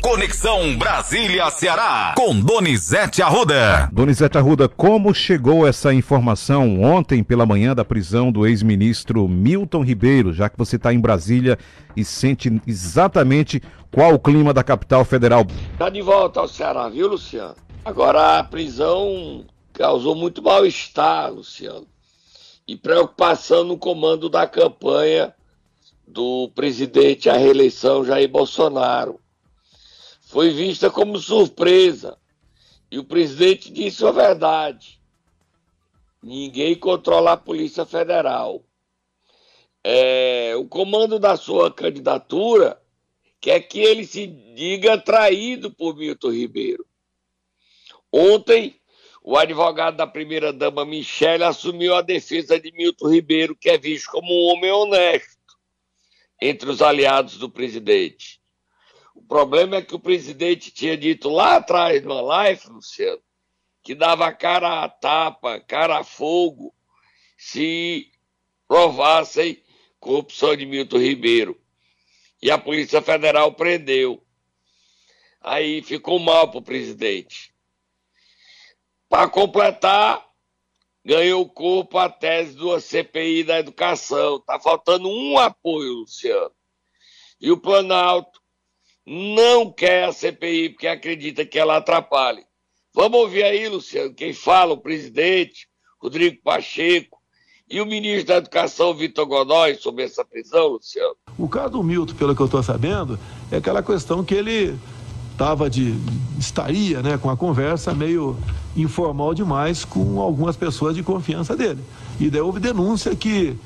Conexão Brasília-Ceará, com Donizete Arruda. Donizete Arruda, como chegou essa informação ontem pela manhã da prisão do ex-ministro Milton Ribeiro, já que você está em Brasília e sente exatamente qual o clima da capital federal? Está de volta ao Ceará, viu, Luciano? Agora a prisão causou muito mal-estar, Luciano, e preocupação no comando da campanha do presidente à reeleição Jair Bolsonaro. Foi vista como surpresa. E o presidente disse a verdade. Ninguém controla a Polícia Federal. É, o comando da sua candidatura quer que ele se diga traído por Milton Ribeiro. Ontem, o advogado da primeira-dama Michele assumiu a defesa de Milton Ribeiro, que é visto como um homem honesto entre os aliados do presidente. Problema é que o presidente tinha dito lá atrás, numa live, Luciano, que dava cara a tapa, cara a fogo, se provassem corrupção de Milton Ribeiro. E a Polícia Federal prendeu. Aí ficou mal para o presidente. Para completar, ganhou corpo a tese do CPI da educação. Está faltando um apoio, Luciano. E o Planalto não quer a CPI porque acredita que ela atrapalhe. Vamos ouvir aí, Luciano, quem fala, o presidente, Rodrigo Pacheco, e o ministro da Educação, Vitor Godoy, sobre essa prisão, Luciano. O caso do Milton, pelo que eu estou sabendo, é aquela questão que ele estava de. estaria né, com a conversa meio informal demais com algumas pessoas de confiança dele. E daí houve denúncia que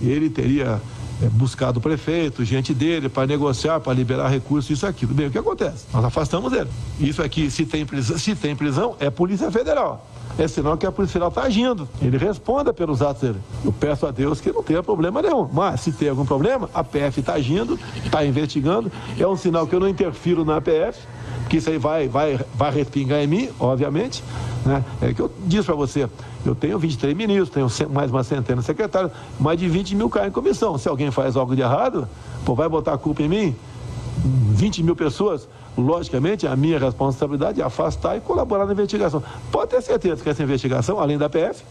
ele teria é, buscado o prefeito, gente dele, para negociar, para liberar recursos, isso aquilo. Bem, o que acontece? Nós afastamos ele. Isso aqui, se tem prisão, se tem prisão é Polícia Federal. É sinal que a Polícia Federal está agindo. Ele responda pelos atos dele. Eu peço a Deus que não tenha problema nenhum. Mas, se tem algum problema, a PF está agindo, está investigando. É um sinal que eu não interfiro na PF que isso aí vai, vai, vai respingar em mim, obviamente. Né? É que eu disse para você, eu tenho 23 ministros, tenho mais uma centena de secretários, mais de 20 mil caem em comissão. Se alguém faz algo de errado, pô, vai botar a culpa em mim? 20 mil pessoas, logicamente, a minha responsabilidade é afastar e colaborar na investigação. Pode ter certeza que essa investigação, além da PF,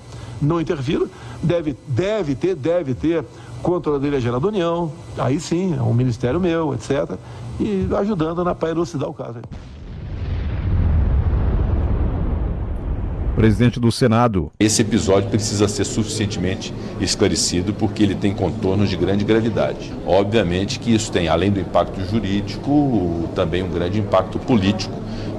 não interfiro, deve, deve ter, deve ter Controladoria Geral da União, aí sim, é um ministério meu, etc. E ajudando na para elucidar o caso. Presidente do Senado. Esse episódio precisa ser suficientemente esclarecido porque ele tem contornos de grande gravidade. Obviamente que isso tem, além do impacto jurídico, também um grande impacto político.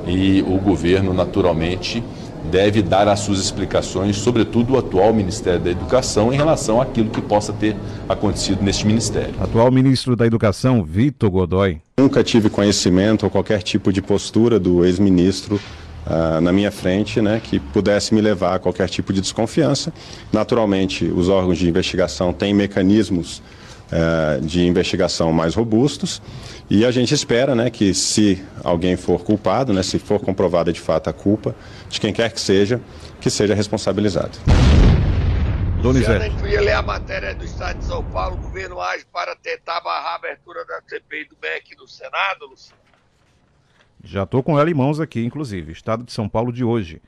E o governo, naturalmente, deve dar as suas explicações, sobretudo o atual Ministério da Educação, em relação àquilo que possa ter acontecido neste ministério. Atual ministro da Educação, Vitor Godoy. Nunca tive conhecimento ou qualquer tipo de postura do ex-ministro uh, na minha frente né, que pudesse me levar a qualquer tipo de desconfiança. Naturalmente, os órgãos de investigação têm mecanismos uh, de investigação mais robustos e a gente espera né, que se alguém for culpado, né, se for comprovada de fato a culpa de quem quer que seja, que seja responsabilizado. Donizete. Gente ia ler a matéria do Estado de São Paulo, o governo age para tentar barrar a abertura da CPI do MEC no Senado, Luciano. Já estou com ela em mãos aqui, inclusive, Estado de São Paulo de hoje.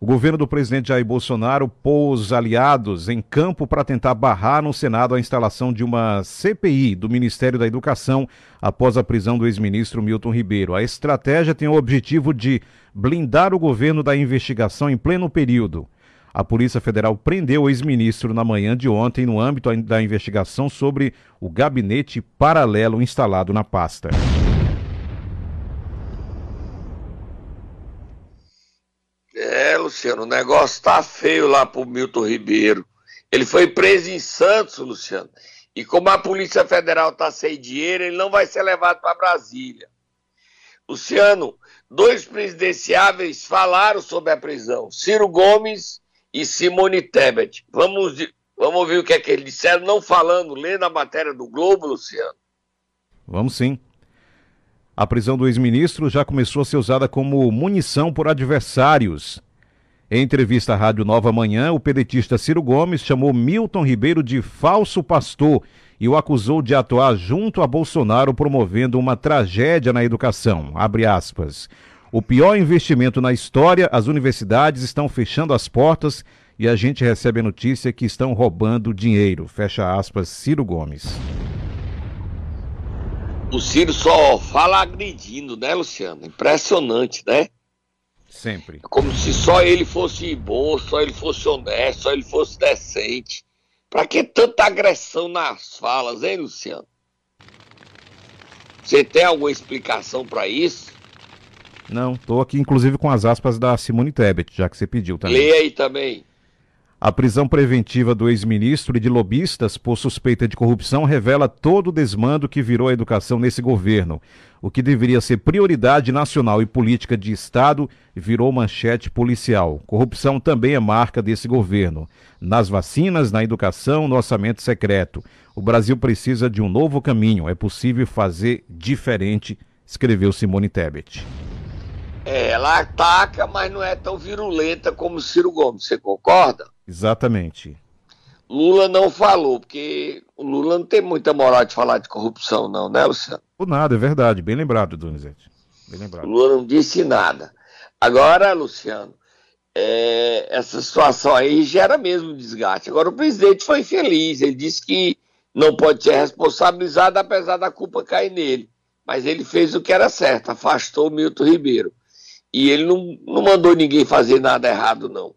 O governo do presidente Jair Bolsonaro pôs aliados em campo para tentar barrar no Senado a instalação de uma CPI do Ministério da Educação após a prisão do ex-ministro Milton Ribeiro. A estratégia tem o objetivo de blindar o governo da investigação em pleno período. A Polícia Federal prendeu o ex-ministro na manhã de ontem no âmbito da investigação sobre o gabinete paralelo instalado na pasta. Luciano, o negócio tá feio lá pro Milton Ribeiro. Ele foi preso em Santos, Luciano. E como a Polícia Federal tá sem dinheiro, ele não vai ser levado para Brasília. Luciano, dois presidenciáveis falaram sobre a prisão: Ciro Gomes e Simone Tebet. Vamos, vamos ouvir o que é que eles disseram, não falando, lendo a matéria do Globo, Luciano. Vamos sim. A prisão do ex-ministro já começou a ser usada como munição por adversários. Em entrevista à Rádio Nova Manhã, o pedetista Ciro Gomes chamou Milton Ribeiro de falso pastor e o acusou de atuar junto a Bolsonaro promovendo uma tragédia na educação. Abre aspas. O pior investimento na história, as universidades estão fechando as portas e a gente recebe a notícia que estão roubando dinheiro. Fecha aspas, Ciro Gomes. O Ciro só fala agredindo, né, Luciano? Impressionante, né? Sempre. É como se só ele fosse bom, só ele fosse honesto, só ele fosse decente. Pra que tanta agressão nas falas, hein, Luciano? Você tem alguma explicação para isso? Não, tô aqui inclusive com as aspas da Simone Tebet, já que você pediu também. Leia aí também. A prisão preventiva do ex-ministro e de lobistas por suspeita de corrupção revela todo o desmando que virou a educação nesse governo. O que deveria ser prioridade nacional e política de Estado virou manchete policial. Corrupção também é marca desse governo. Nas vacinas, na educação, no orçamento secreto. O Brasil precisa de um novo caminho. É possível fazer diferente, escreveu Simone Tebet. É, ela ataca, mas não é tão virulenta como Ciro Gomes, você concorda? Exatamente. Lula não falou, porque o Lula não tem muita moral de falar de corrupção, não, né, Luciano? Por nada, é verdade. Bem lembrado, Donizete. Bem lembrado. O Lula não disse nada. Agora, Luciano, é, essa situação aí gera mesmo desgaste. Agora, o presidente foi feliz. Ele disse que não pode ser responsabilizado, apesar da culpa cair nele. Mas ele fez o que era certo, afastou o Milton Ribeiro. E ele não, não mandou ninguém fazer nada errado, não.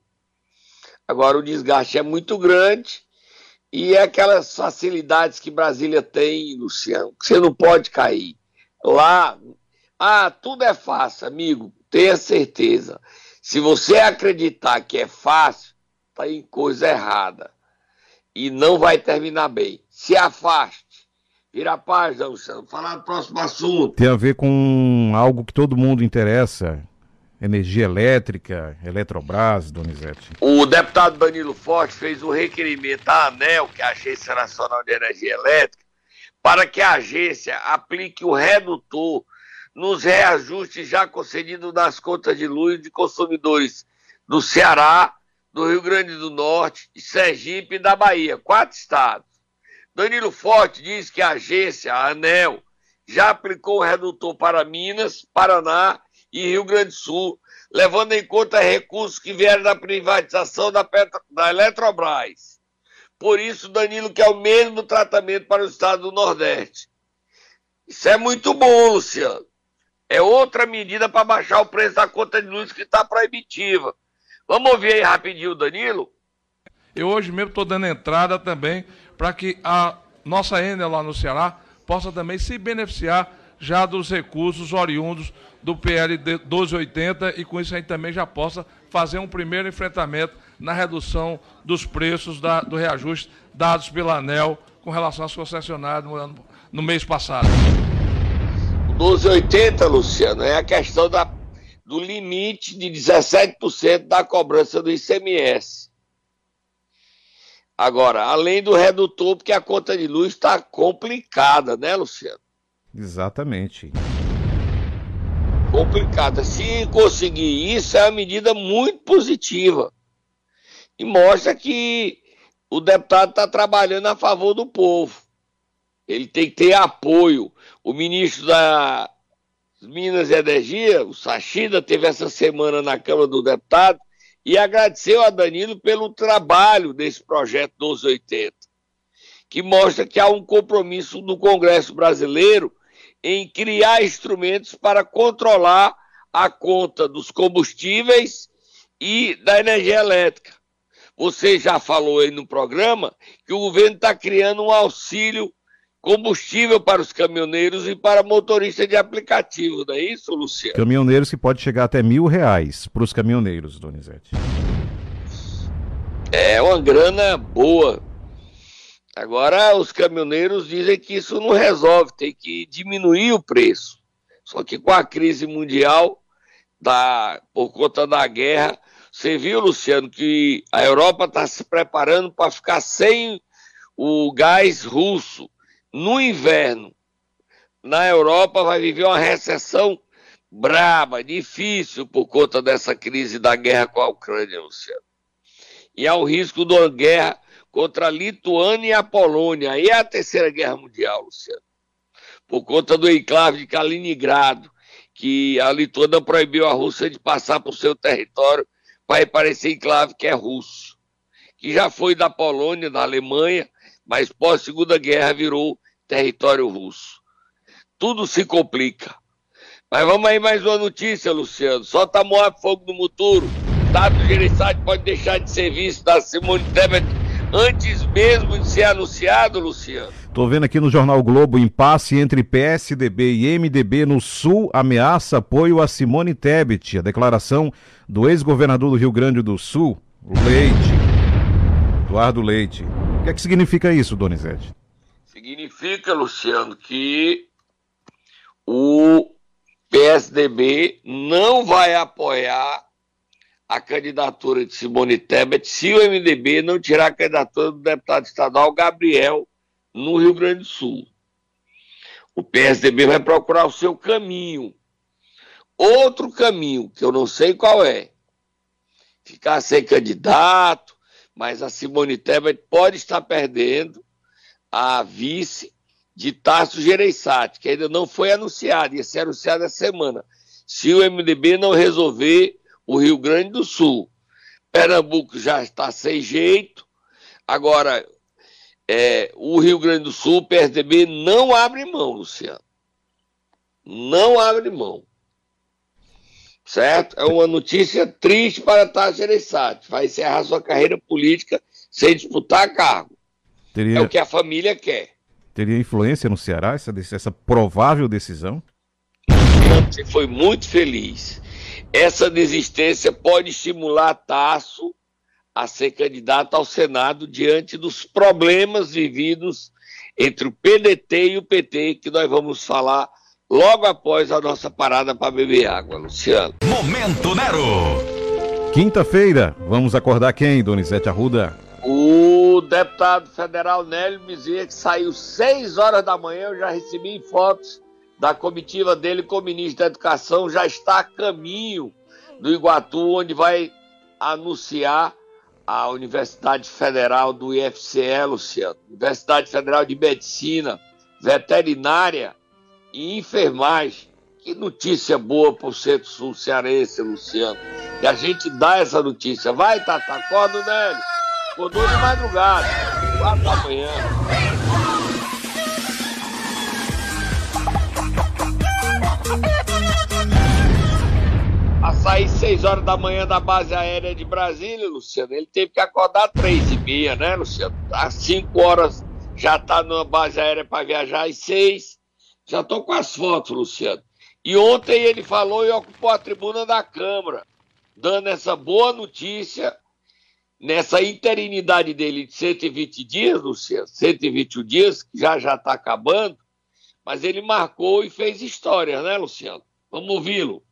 Agora o desgaste é muito grande e é aquelas facilidades que Brasília tem, Luciano, que você não pode cair. Lá, ah, tudo é fácil, amigo, tenha certeza. Se você acreditar que é fácil, tá em coisa errada. E não vai terminar bem. Se afaste. Vira a página, Luciano. Falar do próximo assunto. Tem a ver com algo que todo mundo interessa, Energia Elétrica, Eletrobras, Donizete. O deputado Danilo Forte fez um requerimento à ANEL, que é a Agência Nacional de Energia Elétrica, para que a agência aplique o redutor nos reajustes já concedidos nas contas de luz de consumidores do Ceará, do Rio Grande do Norte, Sergipe e da Bahia, quatro estados. Danilo Forte diz que a agência, a ANEL, já aplicou o redutor para Minas, Paraná e Rio Grande do Sul, levando em conta recursos que vieram da privatização da, Petro, da Eletrobras. Por isso, Danilo quer o mesmo tratamento para o estado do Nordeste. Isso é muito bom, Luciano. É outra medida para baixar o preço da conta de luz que está proibitiva. Vamos ouvir aí rapidinho o Danilo? Eu hoje mesmo estou dando entrada também para que a nossa Enel lá no Ceará possa também se beneficiar já dos recursos oriundos do PL 1280 e com isso a gente também já possa fazer um primeiro enfrentamento na redução dos preços da, do reajuste dados pela ANEL com relação às concessionárias no, ano, no mês passado. O 1280, Luciano, é a questão da, do limite de 17% da cobrança do ICMS. Agora, além do redutor, porque a conta de luz está complicada, né, Luciano? Exatamente. Complicada. Se conseguir isso, é uma medida muito positiva. E mostra que o deputado está trabalhando a favor do povo. Ele tem que ter apoio. O ministro da Minas e Energia, o Sachida, teve essa semana na Câmara do Deputado e agradeceu a Danilo pelo trabalho desse projeto 1280, que mostra que há um compromisso do Congresso brasileiro em criar instrumentos para controlar a conta dos combustíveis e da energia elétrica. Você já falou aí no programa que o governo está criando um auxílio combustível para os caminhoneiros e para motoristas de aplicativo, não é isso, Luciano? Caminhoneiros que pode chegar até mil reais para os caminhoneiros, Donizete. É uma grana boa Agora, os caminhoneiros dizem que isso não resolve, tem que diminuir o preço. Só que com a crise mundial, da, por conta da guerra, você viu, Luciano, que a Europa está se preparando para ficar sem o gás russo no inverno. Na Europa vai viver uma recessão braba, difícil por conta dessa crise da guerra com a Ucrânia, Luciano. E há o risco de uma guerra contra a Lituânia e a Polônia. Aí é a Terceira Guerra Mundial, Luciano. Por conta do enclave de Kaliningrado, que a Lituânia proibiu a Rússia de passar por seu território para esse enclave que é russo. Que já foi da Polônia, da Alemanha, mas pós-segunda guerra virou território russo. Tudo se complica. Mas vamos aí mais uma notícia, Luciano. Solta a Moab Fogo no Muturo. Tato Gereissati pode deixar de ser visto da Simone Tebet antes mesmo de ser anunciado, Luciano. Tô vendo aqui no Jornal Globo, impasse entre PSDB e MDB no Sul ameaça apoio a Simone Tebet. A declaração do ex-governador do Rio Grande do Sul, Leite, Eduardo Leite. O que é que significa isso, Donizete? Significa, Luciano, que o PSDB não vai apoiar a candidatura de Simone Tebet se o MDB não tirar a candidatura do deputado estadual Gabriel no Rio Grande do Sul. O PSDB vai procurar o seu caminho. Outro caminho, que eu não sei qual é. Ficar sem candidato, mas a Simone Tebet pode estar perdendo a vice de Tarso Gereissati, que ainda não foi anunciado, ia ser anunciado essa semana. Se o MDB não resolver o Rio Grande do Sul. Pernambuco já está sem jeito. Agora, é, o Rio Grande do Sul, o PSDB, não abre mão, Luciano. Não abre mão. Certo? É uma notícia triste para Tarso Gereissati. Vai encerrar sua carreira política sem disputar cargo. Teria... É o que a família quer. Teria influência no Ceará essa, essa provável decisão? Você foi muito feliz. Essa desistência pode estimular Tasso a ser candidato ao Senado diante dos problemas vividos entre o PDT e o PT, que nós vamos falar logo após a nossa parada para beber água, Luciano. Momento Nero! Quinta-feira, vamos acordar quem, Donizete Arruda? O deputado federal Nélio Bezerra, que saiu 6 horas da manhã, eu já recebi fotos da comitiva dele com o ministro da Educação, já está a caminho do Iguatu, onde vai anunciar a Universidade Federal do IFCE, Luciano. Universidade Federal de Medicina, Veterinária e Enfermagem. Que notícia boa para o Centro-Sul Cearense, Luciano. E a gente dá essa notícia. Vai, Tata, acorda, Nélio. Acordou de madrugada, quatro da manhã. A sair 6 horas da manhã da base aérea de Brasília, Luciano, ele teve que acordar três e meia, né, Luciano? Às 5 horas já tá na base aérea para viajar às 6. Já tô com as fotos, Luciano. E ontem ele falou e ocupou a tribuna da Câmara, dando essa boa notícia nessa interinidade dele de 120 dias, Luciano, 121 dias, que já já está acabando, mas ele marcou e fez história, né, Luciano? Vamos ouvi-lo.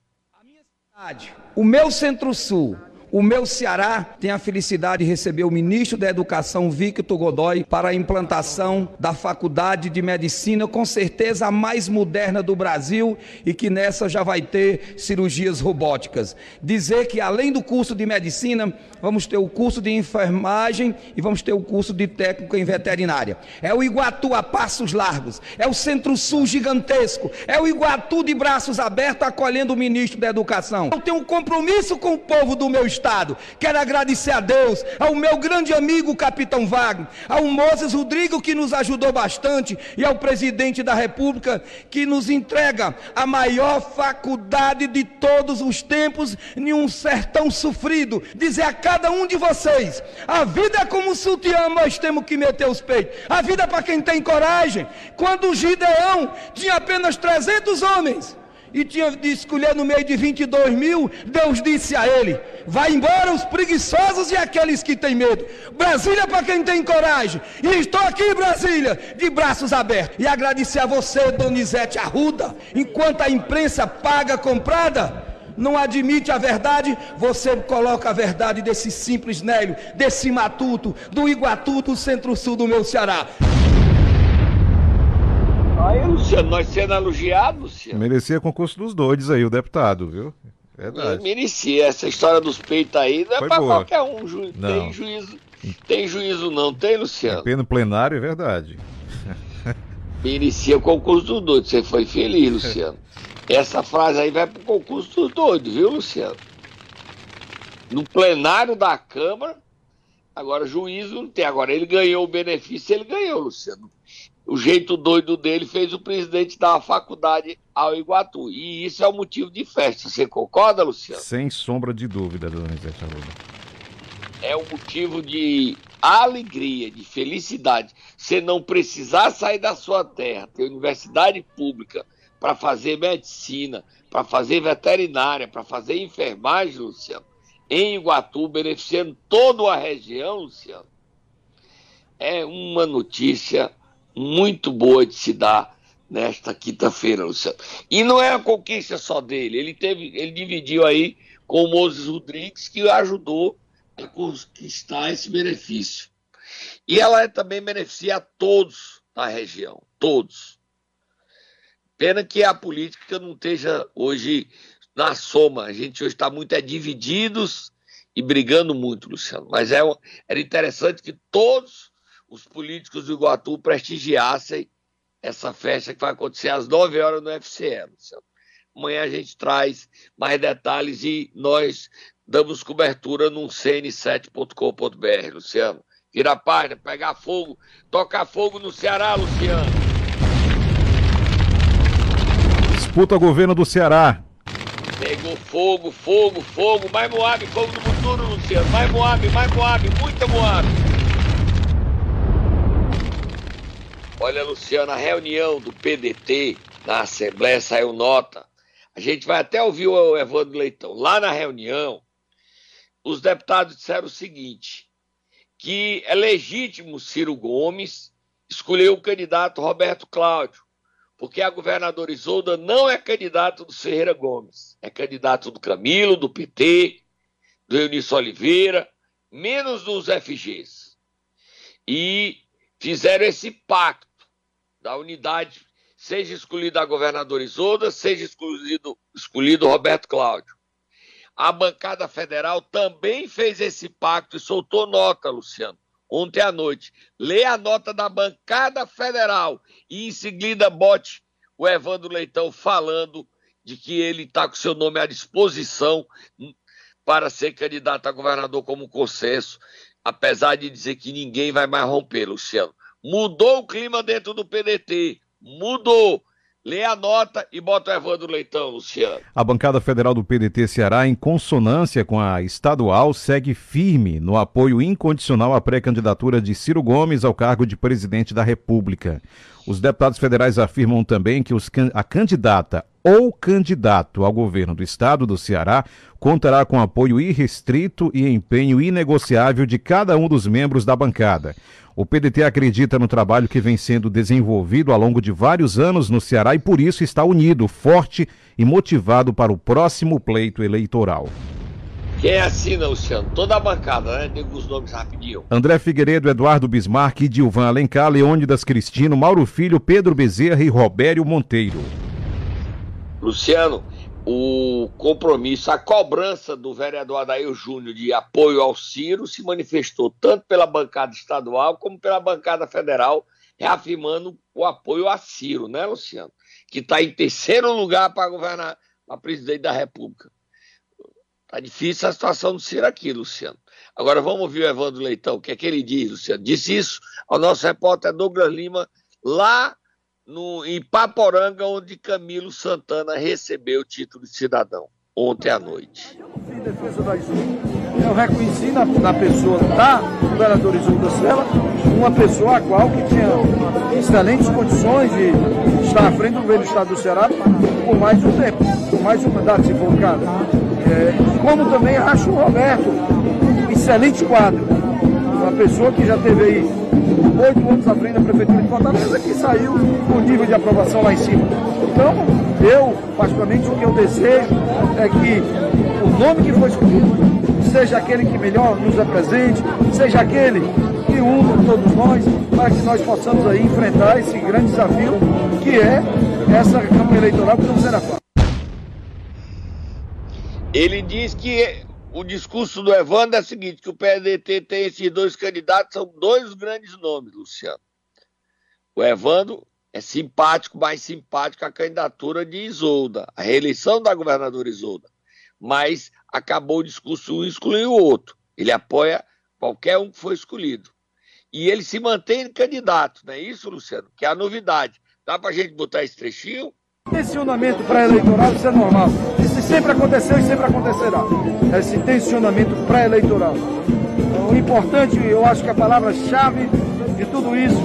O meu Centro-Sul, o meu Ceará tem a felicidade de receber o ministro da Educação, Victor Godoy, para a implantação da Faculdade de Medicina, com certeza a mais moderna do Brasil e que nessa já vai ter cirurgias robóticas. Dizer que além do curso de medicina, vamos ter o curso de enfermagem e vamos ter o curso de técnico em veterinária. É o Iguatu a passos largos, é o Centro-Sul gigantesco, é o Iguatu de braços abertos acolhendo o ministro da Educação. Eu tenho um compromisso com o povo do meu estado Estado. Quero agradecer a Deus, ao meu grande amigo Capitão Wagner, ao Moses Rodrigo que nos ajudou bastante e ao presidente da República que nos entrega a maior faculdade de todos os tempos em um sertão sofrido. Dizer a cada um de vocês: a vida é como sutiã, nós temos que meter os peitos. A vida é para quem tem coragem. Quando Gideão tinha apenas 300 homens e tinha de escolher no meio de 22 mil, Deus disse a ele: Vai embora os preguiçosos e aqueles que têm medo. Brasília para quem tem coragem. E estou aqui, Brasília, de braços abertos. E agradecer a você, Donizete Arruda, enquanto a imprensa paga comprada não admite a verdade, você coloca a verdade desse simples Nélio, desse matuto, do Iguatu, do centro-sul do meu Ceará. Aí, Luciano, nós sendo elogiados, Luciano. Merecia concurso dos doidos aí, o deputado, viu? Verdade. Merecia. Essa história dos peitos aí não é Foi pra boa. qualquer um. Ju... Tem juízo. Tem juízo não, tem, Luciano? Em plenário, é verdade. Inicia o concurso dos doidos. Você foi feliz, Luciano. Essa frase aí vai pro concurso dos doidos, viu, Luciano? No plenário da Câmara, agora juízo não tem. Agora ele ganhou o benefício, ele ganhou, Luciano. O jeito doido dele fez o presidente dar uma faculdade ao Iguatu. E isso é o motivo de festa. Você concorda, Luciano? Sem sombra de dúvida, dona Isete Arruda. É um motivo de alegria, de felicidade. Você não precisar sair da sua terra, ter universidade pública para fazer medicina, para fazer veterinária, para fazer enfermagem, Luciano, em Iguatu, beneficiando toda a região, Luciano. É uma notícia muito boa de se dar nesta quinta-feira, Luciano. E não é a conquista só dele, ele teve, ele dividiu aí com o Moses Rodrigues, que ajudou a conquistar esse benefício. E ela também beneficia a todos na região, todos. Pena que a política não esteja hoje na soma. A gente hoje está muito é, divididos e brigando muito, Luciano. Mas é, era interessante que todos os políticos do Iguatu prestigiassem essa festa que vai acontecer às 9 horas no FCE. Luciano. Amanhã a gente traz mais detalhes e nós damos cobertura num cn7.com.br, Luciano. Vira a página, pegar fogo, tocar fogo no Ceará, Luciano. Disputa governo do Ceará. Pegou fogo, fogo, fogo, mais Moab, fogo do futuro, Luciano. Mais Moab, mais Moab, muita Moab. Olha, Luciano, a reunião do PDT na Assembleia saiu nota. A gente vai até ouvir o Evandro Leitão. Lá na reunião, os deputados disseram o seguinte: que é legítimo Ciro Gomes escolher o candidato Roberto Cláudio, porque a governadora Isolda não é candidato do Ferreira Gomes, é candidato do Camilo, do PT, do Eunício Oliveira, menos dos FGs. E fizeram esse pacto da unidade, seja escolhido a governadora Isolda, seja escolhido, escolhido Roberto Cláudio. A bancada federal também fez esse pacto e soltou nota, Luciano, ontem à noite. Lê a nota da bancada federal e em seguida bote o Evandro Leitão falando de que ele está com seu nome à disposição para ser candidato a governador como consenso, apesar de dizer que ninguém vai mais romper, Luciano. Mudou o clima dentro do PDT. Mudou. Lê a nota e bota o Evandro Leitão, Luciano. A bancada federal do PDT Ceará, em consonância com a estadual, segue firme no apoio incondicional à pré-candidatura de Ciro Gomes ao cargo de presidente da República. Os deputados federais afirmam também que os, a candidata ou candidato ao governo do estado do Ceará contará com apoio irrestrito e empenho inegociável de cada um dos membros da bancada. O PDT acredita no trabalho que vem sendo desenvolvido ao longo de vários anos no Ceará e por isso está unido, forte e motivado para o próximo pleito eleitoral. Quem assina, Luciano? Toda a bancada, né? Digo os nomes rapidinho. André Figueiredo, Eduardo Bismarck, Dilvan Alencar, Leônidas Cristino, Mauro Filho, Pedro Bezerra e Robério Monteiro. Luciano, o compromisso, a cobrança do vereador Adair Júnior de apoio ao Ciro se manifestou tanto pela bancada estadual como pela bancada federal, reafirmando o apoio a Ciro, né, Luciano? Que está em terceiro lugar para governar a presidente da República. Tá difícil a situação do Ciro aqui, Luciano. Agora vamos ouvir o Evandro Leitão, o que é que ele diz, Luciano? Disse isso ao nosso repórter Douglas Lima, lá no, em Paporanga, onde Camilo Santana recebeu o título de cidadão, ontem à noite. Eu reconheci na, na pessoa da governadora Isolda Sela uma pessoa a qual que tinha excelentes condições de estar à frente do governo do estado do Ceará por mais um tempo, por mais um mandato, se for o caso. É, como também acho o Roberto excelente quadro, uma pessoa que já teve aí oito anos à frente da Prefeitura de Fortaleza, que saiu com nível de aprovação lá em cima. Então, eu, particularmente, o que eu desejo é que o nome que foi escolhido seja aquele que melhor nos represente, seja aquele que una todos nós, para que nós possamos aí enfrentar esse grande desafio que é essa campanha eleitoral que não será fácil. Ele diz que o discurso do Evandro é o seguinte: que o PDT tem esses dois candidatos, são dois grandes nomes, Luciano. O Evandro é simpático, mais simpático a candidatura de Isolda, a reeleição da governadora Isolda. Mas acabou o discurso um excluiu o outro. Ele apoia qualquer um que for escolhido. E ele se mantém candidato, não é isso, Luciano? Que é a novidade. Dá para a gente botar esse trechinho? Tensionamento pré-eleitoral, isso é normal. Isso sempre aconteceu e sempre acontecerá. Esse tensionamento pré-eleitoral. O importante, eu acho que a palavra-chave de tudo isso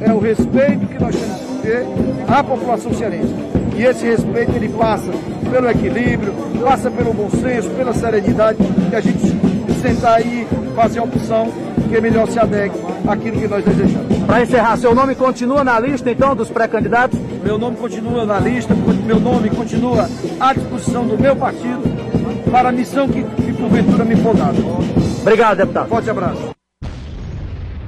é o respeito que nós temos que ter à população cearense. E esse respeito ele passa pelo equilíbrio, passa pelo bom senso, pela serenidade, que a gente sentar aí e fazer a opção que melhor se adeque àquilo que nós desejamos. Para encerrar, seu nome continua na lista então dos pré-candidatos? Meu nome continua na lista, meu nome continua à disposição do meu partido para a missão que, que porventura me for dada. Obrigado, deputado. Forte abraço.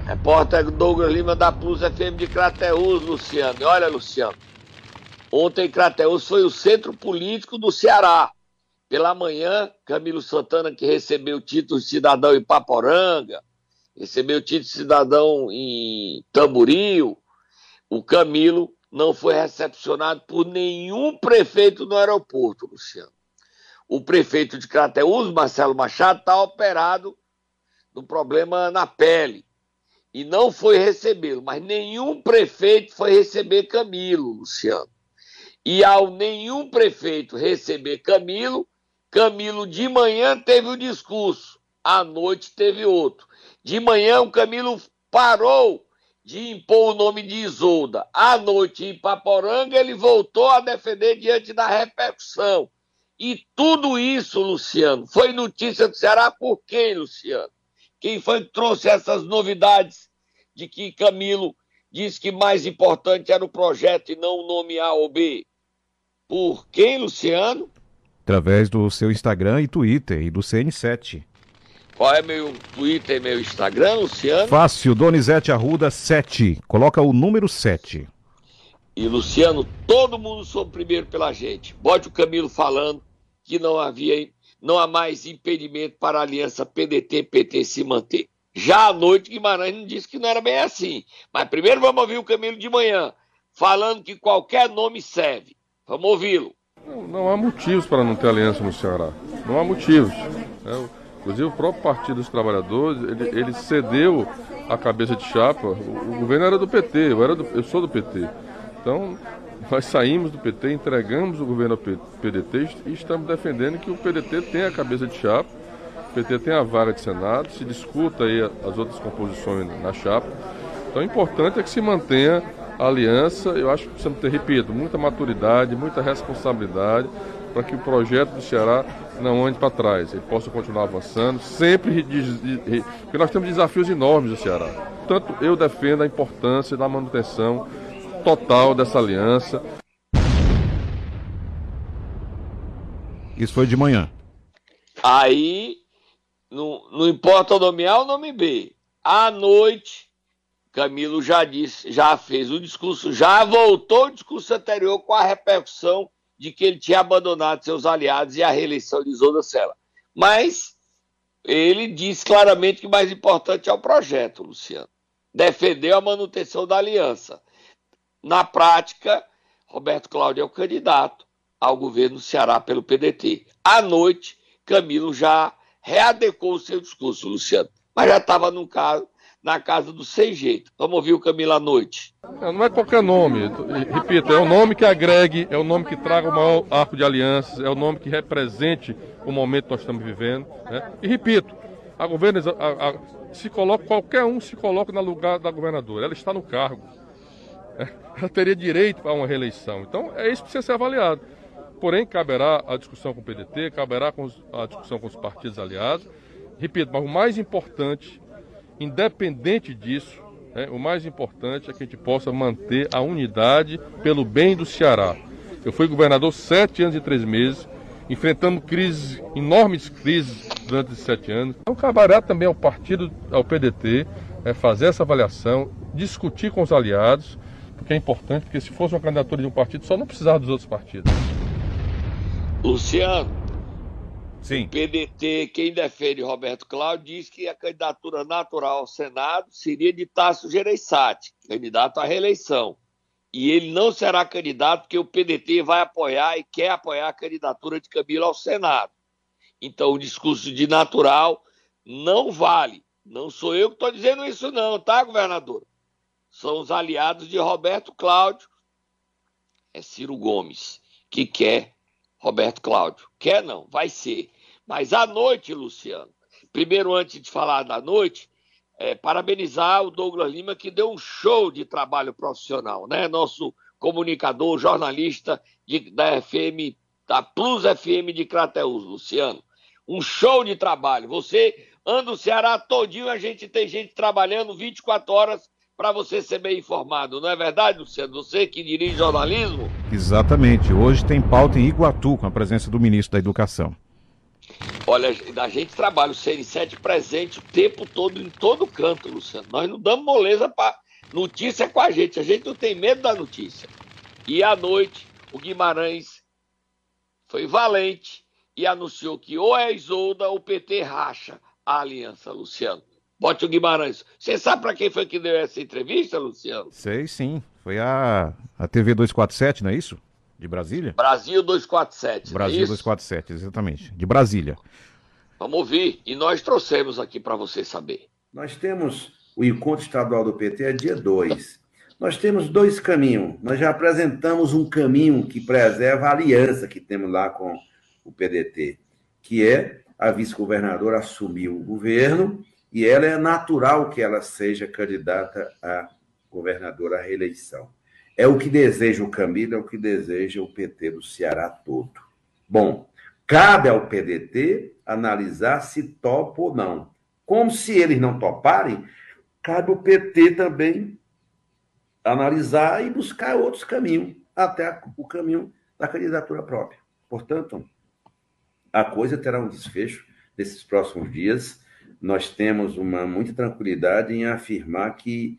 Repórter Douglas Lima da Plus FM de Crateús, Luciano. E olha, Luciano, ontem Crateús foi o centro político do Ceará. Pela manhã, Camilo Santana, que recebeu o título de cidadão em Paporanga, recebeu o título de cidadão em Tamboril, o Camilo não foi recepcionado por nenhum prefeito no aeroporto, Luciano. O prefeito de Crateús, Marcelo Machado, está operado no problema na pele e não foi recebê-lo, mas nenhum prefeito foi receber Camilo, Luciano. E ao nenhum prefeito receber Camilo, Camilo de manhã teve o um discurso, à noite teve outro. De manhã o Camilo parou de impor o nome de Isolda. À noite, em Paporanga, ele voltou a defender diante da repercussão. E tudo isso, Luciano, foi notícia do Ceará por quem, Luciano? Quem foi que trouxe essas novidades de que Camilo disse que mais importante era o projeto e não o nome A ou B? Por quem, Luciano? Através do seu Instagram e Twitter e do CN7. Qual é meu Twitter e meu Instagram, Luciano? Fácil, Donizete Arruda 7. Coloca o número 7. E Luciano, todo mundo soube primeiro pela gente. Bote o Camilo falando que não havia, não há mais impedimento para a aliança PDT-PT se manter. Já à noite, Guimarães não disse que não era bem assim. Mas primeiro vamos ouvir o Camilo de manhã, falando que qualquer nome serve. Vamos ouvi-lo. Não, não, há motivos para não ter aliança no Ceará. Não há motivos. É, Inclusive o próprio Partido dos Trabalhadores, ele, ele cedeu a cabeça de chapa. O, o governo era do PT, eu, era do, eu sou do PT. Então, nós saímos do PT, entregamos o governo ao PDT e estamos defendendo que o PDT tenha a cabeça de chapa, o PT tenha a vaga de Senado, se discuta aí as outras composições na chapa. Então, o importante é que se mantenha aliança. Eu acho que precisamos ter, repito, muita maturidade, muita responsabilidade para que o projeto do Ceará não ande para trás, ele possa continuar avançando, sempre porque nós temos desafios enormes no Ceará. Portanto, eu defendo a importância da manutenção total dessa aliança. Isso foi de manhã. Aí, não, não importa o nome A ou o nome B. À noite, Camilo já disse, já fez o discurso, já voltou o discurso anterior com a repercussão de que ele tinha abandonado seus aliados e a reeleição de Isolda Sela. Mas ele disse claramente que o mais importante é o projeto, Luciano. Defendeu a manutenção da aliança. Na prática, Roberto Cláudio é o candidato ao governo do Ceará pelo PDT. À noite, Camilo já readecou o seu discurso, Luciano. Mas já estava no caso na casa do Sem Jeito. Vamos ouvir o Camilo à noite. Não é qualquer nome, repito, é o nome que agregue, é o nome que traga o maior arco de alianças, é o nome que represente o momento que nós estamos vivendo. Né? E repito, a governo, a, a, se coloca, qualquer um se coloca no lugar da governadora, ela está no cargo. É, ela teria direito a uma reeleição. Então é isso que precisa ser avaliado. Porém, caberá a discussão com o PDT, caberá a discussão com os partidos aliados. Repito, mas o mais importante Independente disso, né, o mais importante é que a gente possa manter a unidade pelo bem do Ceará. Eu fui governador sete anos e três meses, enfrentando crises, enormes crises durante esses sete anos. Então caberá também ao partido, ao PDT, é, fazer essa avaliação, discutir com os aliados, porque é importante, porque se fosse uma candidatura de um partido, só não precisava dos outros partidos. Luciano, Sim. O PDT, quem defende Roberto Cláudio, diz que a candidatura natural ao Senado seria de Tasso Gereissati, candidato à reeleição. E ele não será candidato porque o PDT vai apoiar e quer apoiar a candidatura de Camilo ao Senado. Então, o discurso de natural não vale. Não sou eu que estou dizendo isso, não, tá, governador? São os aliados de Roberto Cláudio. É Ciro Gomes que quer Roberto Cláudio. Quer não, vai ser. Mas à noite, Luciano, primeiro antes de falar da noite, é, parabenizar o Douglas Lima que deu um show de trabalho profissional, né? Nosso comunicador, jornalista de, da FM, da Plus FM de Crateus, Luciano. Um show de trabalho. Você anda o Ceará todinho, a gente tem gente trabalhando 24 horas para você ser bem informado, não é verdade, Luciano? Você que dirige jornalismo? Exatamente. Hoje tem pauta em Iguatu com a presença do ministro da Educação. Olha, a gente trabalha o CN7 presente o tempo todo, em todo canto, Luciano. Nós não damos moleza para notícia com a gente. A gente não tem medo da notícia. E à noite, o Guimarães foi valente e anunciou que ou é Isolda ou o PT racha a aliança, Luciano. Bote o Guimarães. Você sabe para quem foi que deu essa entrevista, Luciano? Sei sim. Foi a, a TV 247, não é isso? De Brasília? Brasil 247. Brasil é 247, exatamente. De Brasília. Vamos ouvir. E nós trouxemos aqui para você saber. Nós temos o encontro estadual do PT é dia 2. Nós temos dois caminhos. Nós já apresentamos um caminho que preserva a aliança que temos lá com o PDT, que é a vice-governadora assumir o governo e ela é natural que ela seja candidata a governadora à reeleição. É o que deseja o Camilo, é o que deseja o PT do Ceará todo. Bom, cabe ao PDT analisar se topa ou não. Como se eles não toparem, cabe ao PT também analisar e buscar outros caminhos, até o caminho da candidatura própria. Portanto, a coisa terá um desfecho nesses próximos dias. Nós temos uma muita tranquilidade em afirmar que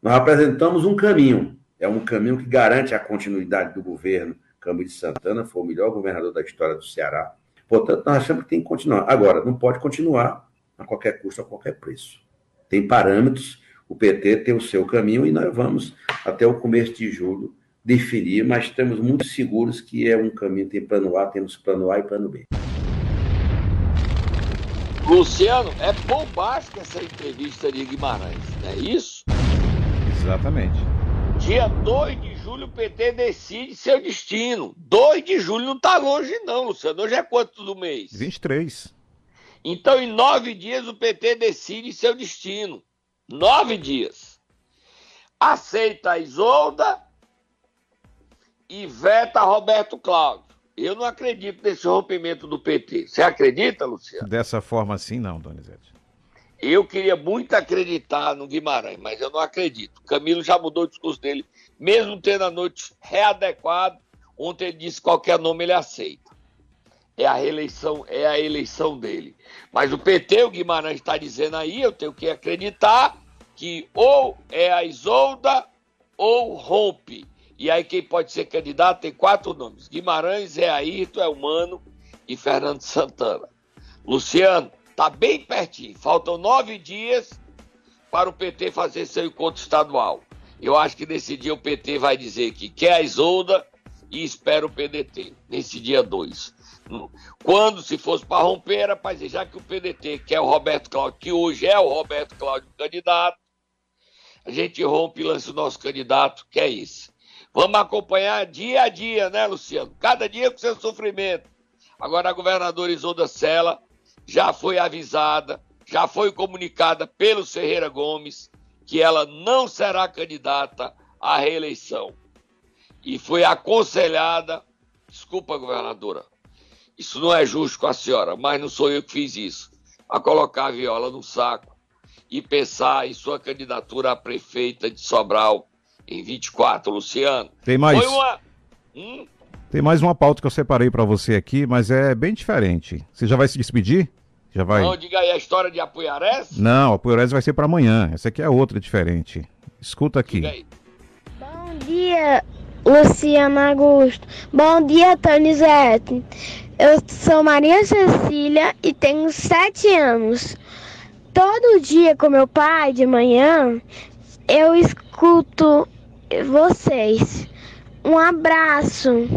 nós apresentamos um caminho, é um caminho que garante a continuidade do governo. Câmbio de Santana foi o melhor governador da história do Ceará. Portanto, nós achamos que tem que continuar. Agora, não pode continuar a qualquer custo, a qualquer preço. Tem parâmetros, o PT tem o seu caminho e nós vamos, até o começo de julho, definir, mas estamos muito seguros que é um caminho, tem plano A, temos plano A e plano B. Luciano, é bombástica essa entrevista de Guimarães, não é isso? Exatamente. Dia 2 de julho o PT decide seu destino. 2 de julho não está longe não, Luciano. Hoje é quanto do mês? 23. Então em nove dias o PT decide seu destino. Nove dias. Aceita a Isolda e veta Roberto Cláudio. Eu não acredito nesse rompimento do PT. Você acredita, Luciano? Dessa forma assim, não, Donizete. Eu queria muito acreditar no Guimarães, mas eu não acredito. Camilo já mudou o discurso dele, mesmo tendo a noite readequado. Ontem ele disse que qualquer nome ele aceita. É a reeleição, é a eleição dele. Mas o PT, o Guimarães está dizendo aí, eu tenho que acreditar que ou é a Isolda ou rompe. E aí quem pode ser candidato tem quatro nomes: Guimarães, Zé Ayrton, é Humano e Fernando Santana. Luciano, tá bem pertinho. Faltam nove dias para o PT fazer seu encontro estadual. Eu acho que nesse dia o PT vai dizer que quer a Isolda e espera o PDT, nesse dia 2. Quando se fosse para romper, era para dizer, já que o PDT quer o Roberto Cláudio, que hoje é o Roberto Cláudio candidato, a gente rompe e lança o nosso candidato, que é isso. Vamos acompanhar dia a dia, né, Luciano? Cada dia com seu sofrimento. Agora a governadora Isolda Sela já foi avisada, já foi comunicada pelo Ferreira Gomes que ela não será candidata à reeleição. E foi aconselhada, desculpa, governadora, isso não é justo com a senhora, mas não sou eu que fiz isso, a colocar a viola no saco e pensar em sua candidatura a prefeita de Sobral em 24, Luciano. Tem mais. Foi uma... Hum? Tem mais uma pauta que eu separei para você aqui, mas é bem diferente. Você já vai se despedir? Já vai? Não, diga aí a história de Apuiarés? Não, Apuiarés vai ser para amanhã. Essa aqui é outra diferente. Escuta aqui. Bom dia, Luciana Augusto. Bom dia, Tonizete. Eu sou Maria Cecília e tenho sete anos. Todo dia com meu pai de manhã eu escuto vocês. Um abraço.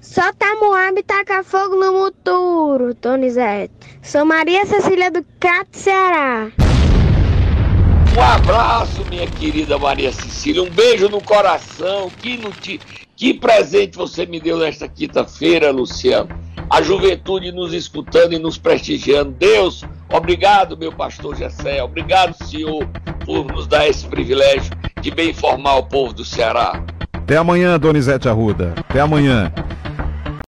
Solta Moab e taca fogo no muturo, Tonizete. Sou Maria Cecília do Cato, Ceará. Um abraço, minha querida Maria Cecília. Um beijo no coração. Que, noti... que presente você me deu nesta quinta-feira, Luciano. A juventude nos escutando e nos prestigiando. Deus, obrigado, meu pastor Gessé. Obrigado, senhor, por nos dar esse privilégio de bem informar o povo do Ceará. Até amanhã, Donizete Arruda. Até amanhã.